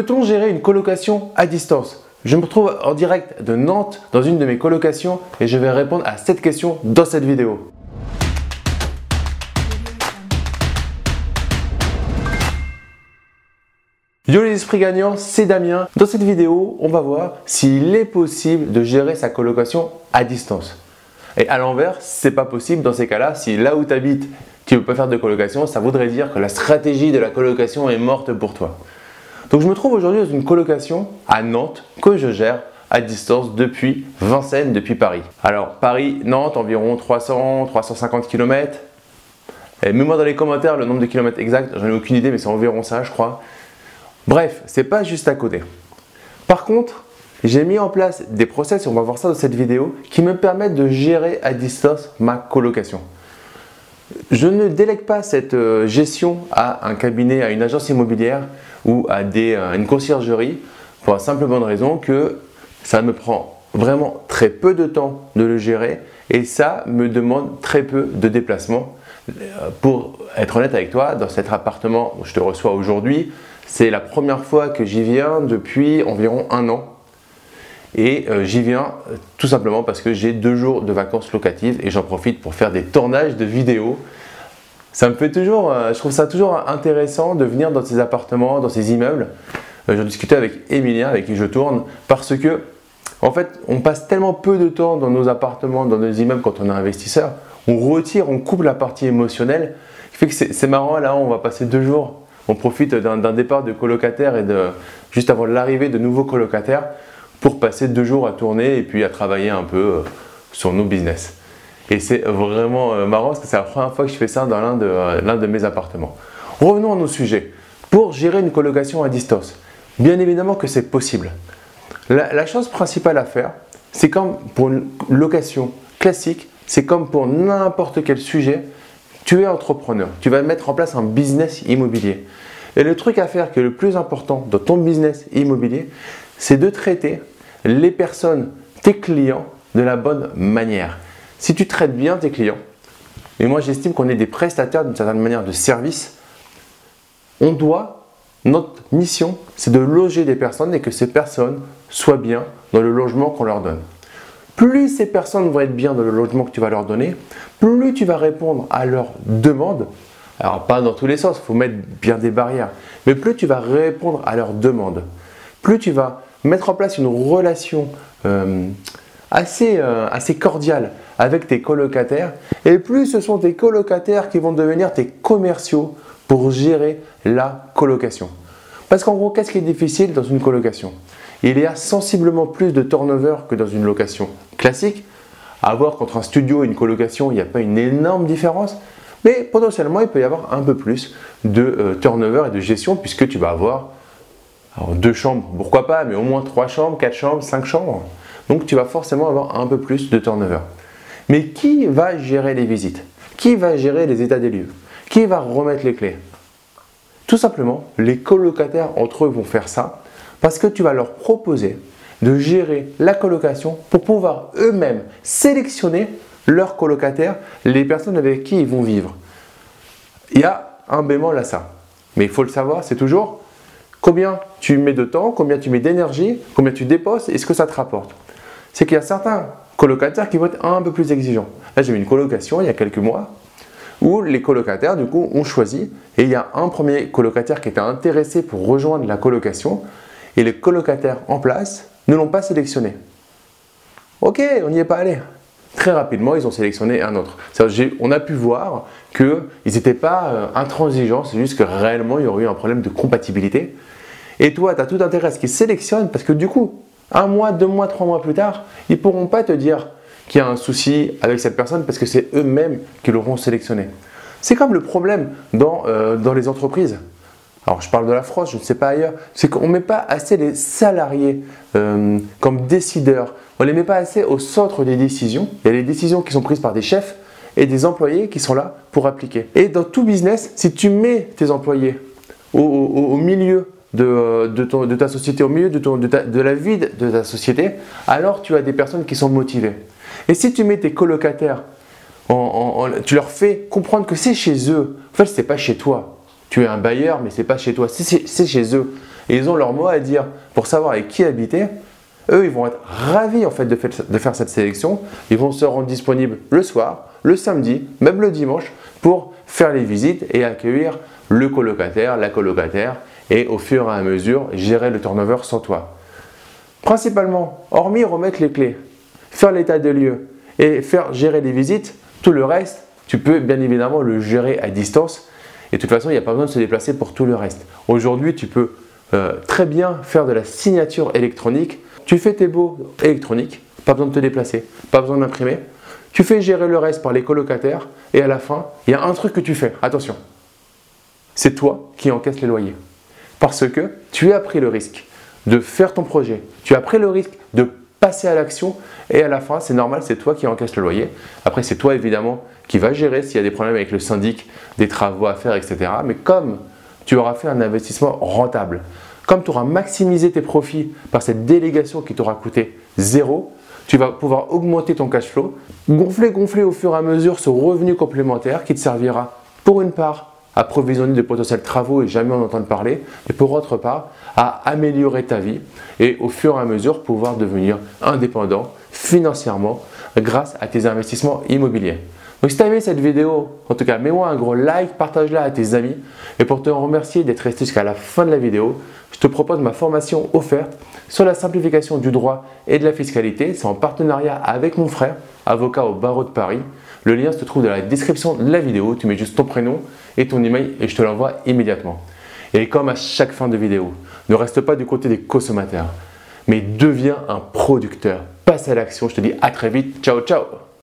Peut-on gérer une colocation à distance? Je me retrouve en direct de Nantes dans une de mes colocations et je vais répondre à cette question dans cette vidéo. Yo les esprits gagnants, c'est Damien. Dans cette vidéo, on va voir s'il est possible de gérer sa colocation à distance. Et à l'envers, c'est pas possible dans ces cas-là. Si là où tu habites, tu ne veux pas faire de colocation, ça voudrait dire que la stratégie de la colocation est morte pour toi. Donc je me trouve aujourd'hui dans une colocation à Nantes que je gère à distance depuis Vincennes, depuis Paris. Alors Paris-Nantes, environ 300-350 km. Mets-moi dans les commentaires le nombre de kilomètres exact, j'en ai aucune idée, mais c'est environ ça, je crois. Bref, c'est pas juste à côté. Par contre, j'ai mis en place des process, et on va voir ça dans cette vidéo, qui me permettent de gérer à distance ma colocation. Je ne délègue pas cette euh, gestion à un cabinet, à une agence immobilière ou à euh, une conciergerie pour la simple bonne raison que ça me prend vraiment très peu de temps de le gérer et ça me demande très peu de déplacement. Euh, pour être honnête avec toi, dans cet appartement où je te reçois aujourd'hui, c'est la première fois que j'y viens depuis environ un an. Et euh, j'y viens tout simplement parce que j'ai deux jours de vacances locatives et j'en profite pour faire des tournages de vidéos ça me fait toujours, euh, je trouve ça toujours intéressant de venir dans ces appartements, dans ces immeubles. Euh, J'en discutais avec Emilien, avec qui je tourne, parce que, en fait, on passe tellement peu de temps dans nos appartements, dans nos immeubles quand on est investisseur. On retire, on coupe la partie émotionnelle. Ce qui fait que c'est marrant, là, on va passer deux jours. On profite d'un départ de colocataires et de, juste avant l'arrivée de nouveaux colocataires pour passer deux jours à tourner et puis à travailler un peu euh, sur nos business. Et c'est vraiment euh, marrant parce que c'est la première fois que je fais ça dans l'un de, euh, de mes appartements. Revenons à nos sujets. Pour gérer une colocation à distance, bien évidemment que c'est possible. La, chose principale à faire, c'est comme pour une location classique, c'est comme pour n'importe quel sujet, tu es entrepreneur, tu vas mettre en place un business immobilier. Et le truc à faire qui est le plus important dans ton business immobilier, c'est de traiter les personnes, tes clients, de la bonne manière. Si tu traites bien tes clients, et moi j'estime qu'on est des prestataires d'une certaine manière de service, on doit, notre mission, c'est de loger des personnes et que ces personnes soient bien dans le logement qu'on leur donne. Plus ces personnes vont être bien dans le logement que tu vas leur donner, plus tu vas répondre à leurs demandes. Alors pas dans tous les sens, il faut mettre bien des barrières, mais plus tu vas répondre à leurs demandes, plus tu vas mettre en place une relation euh, assez, euh, assez cordiale avec tes colocataires. Et plus ce sont tes colocataires qui vont devenir tes commerciaux pour gérer la colocation. Parce qu'en gros, qu'est-ce qui est difficile dans une colocation? Il y a sensiblement plus de turnover que dans une location classique. À voir qu'entre un studio et une colocation, il n'y a pas une énorme différence. Mais potentiellement, il peut y avoir un peu plus de euh, turnover et de gestion puisque tu vas avoir deux chambres, pourquoi pas, mais au moins trois chambres, quatre chambres, cinq chambres. Donc tu vas forcément avoir un peu plus de turnover. Mais qui va gérer les visites? Qui va gérer les états des lieux? Qui va remettre les clés? Tout simplement, les colocataires entre eux vont faire ça parce que tu vas leur proposer de gérer la colocation pour pouvoir eux-mêmes sélectionner leurs colocataires, les personnes avec qui ils vont vivre. Il y a un bémol à ça. Mais il faut le savoir, c'est toujours combien tu mets de temps, combien tu mets d'énergie, combien tu déposes et ce que ça te rapporte c'est qu'il y a certains colocataires qui vont être un peu plus exigeants. Là, j'ai eu une colocation il y a quelques mois où les colocataires, du coup, ont choisi et il y a un premier colocataire qui était intéressé pour rejoindre la colocation et les colocataires en place ne l'ont pas sélectionné. Ok, on n'y est pas allé. Très rapidement, ils ont sélectionné un autre. On a pu voir qu'ils n'étaient pas euh, intransigeants, c'est juste que réellement, il y aurait eu un problème de compatibilité. Et toi, tu as tout intérêt à ce qu'ils sélectionnent parce que du coup, un mois, deux mois, trois mois plus tard, ils ne pourront pas te dire qu'il y a un souci avec cette personne parce que c'est eux-mêmes qui l'auront sélectionné. C'est comme le problème dans, euh, dans les entreprises. Alors je parle de la France, je ne sais pas ailleurs, c'est qu'on ne met pas assez les salariés euh, comme décideurs, on ne les met pas assez au centre des décisions. Il y a les décisions qui sont prises par des chefs et des employés qui sont là pour appliquer. Et dans tout business, si tu mets tes employés au milieu de, de, ta société, au milieu de, de, la vie de ta société, alors tu as des personnes qui sont motivées. Et si tu mets tes colocataires, tu leur fais comprendre que c'est chez eux, en fait, c'est pas chez toi. Tu es un bailleur, mais c'est pas chez toi, c'est chez eux. ils ont leur mot à dire pour savoir avec qui habiter. Eux, ils vont être ravis en fait de, faire cette sélection. Ils vont se rendre disponibles le soir, le samedi, même le dimanche pour faire les visites et accueillir le colocataire, la colocataire et au fur et à mesure gérer le turnover sans toi. Principalement, hormis remettre les clés, faire l'état des lieux et faire gérer les visites, tout le reste, tu peux bien évidemment le gérer à distance. Et de toute façon, il n'y a pas besoin de se déplacer pour tout le reste. Aujourd'hui, tu peux euh, très bien faire de la signature électronique. Tu fais tes baux électroniques, pas besoin de te déplacer, pas besoin d'imprimer. Tu fais gérer le reste par les colocataires et à la fin, il y a un truc que tu fais. Attention, c'est toi qui encaisses les loyers. Parce que tu as pris le risque de faire ton projet, tu as pris le risque de passer à l'action et à la fin, c'est normal, c'est toi qui encaisses le loyer. Après, c'est toi évidemment qui va gérer s'il y a des problèmes avec le syndic, des travaux à faire, etc. Mais comme tu auras fait un investissement rentable, comme tu auras maximisé tes profits par cette délégation qui t'aura coûté zéro, tu vas pouvoir augmenter ton cash flow, gonfler, gonfler au fur et à mesure ce revenu complémentaire qui te servira pour une part à provisionner de potentiels travaux et jamais en entendre parler, et pour autre part, à améliorer ta vie et au fur et à mesure pouvoir devenir indépendant financièrement grâce à tes investissements immobiliers. Donc si tu as aimé cette vidéo, en tout cas, mets-moi un gros like, partage-la à tes amis. Et pour te remercier d'être resté jusqu'à la fin de la vidéo, je te propose ma formation offerte sur la simplification du droit et de la fiscalité. C'est en partenariat avec mon frère, avocat au barreau de Paris. Le lien se trouve dans la description de la vidéo. Tu mets juste ton prénom et ton email et je te l'envoie immédiatement. Et comme à chaque fin de vidéo, ne reste pas du côté des consommateurs, mais deviens un producteur. Passe à l'action. Je te dis à très vite. Ciao, ciao